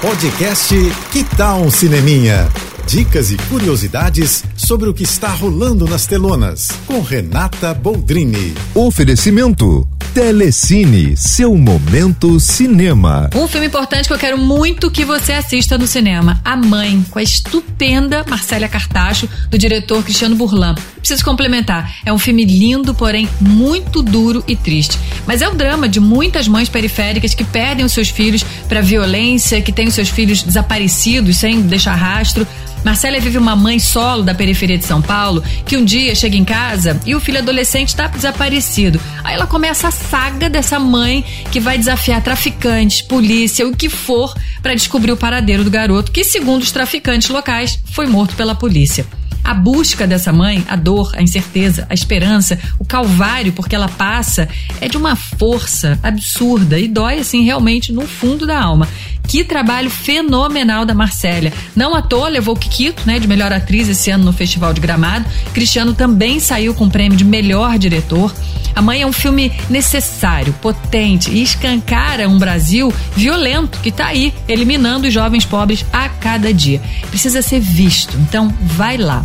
Podcast Que Tal um Cineminha? Dicas e curiosidades sobre o que está rolando nas telonas, com Renata Boldrini. Oferecimento Telecine, seu momento cinema. Um filme importante que eu quero muito que você assista no cinema: A Mãe, com a estupenda Marcélia Cartacho, do diretor Cristiano Burlan. Preciso complementar: é um filme lindo, porém muito duro e triste. Mas é o drama de muitas mães periféricas que perdem os seus filhos para violência, que têm os seus filhos desaparecidos sem deixar rastro. Marcela vive uma mãe solo da periferia de São Paulo que um dia chega em casa e o filho adolescente está desaparecido. Aí ela começa a saga dessa mãe que vai desafiar traficantes, polícia, o que for, para descobrir o paradeiro do garoto que, segundo os traficantes locais, foi morto pela polícia. A busca dessa mãe, a dor, a incerteza, a esperança, o calvário porque ela passa, é de uma força absurda e dói assim realmente no fundo da alma. Que trabalho fenomenal da Marcélia. Não à toa levou o Kikito, né, de melhor atriz esse ano no Festival de Gramado. Cristiano também saiu com o prêmio de melhor diretor. A Mãe é um filme necessário, potente e escancara um Brasil violento que está aí, eliminando os jovens pobres a cada dia. Precisa ser visto, então vai lá.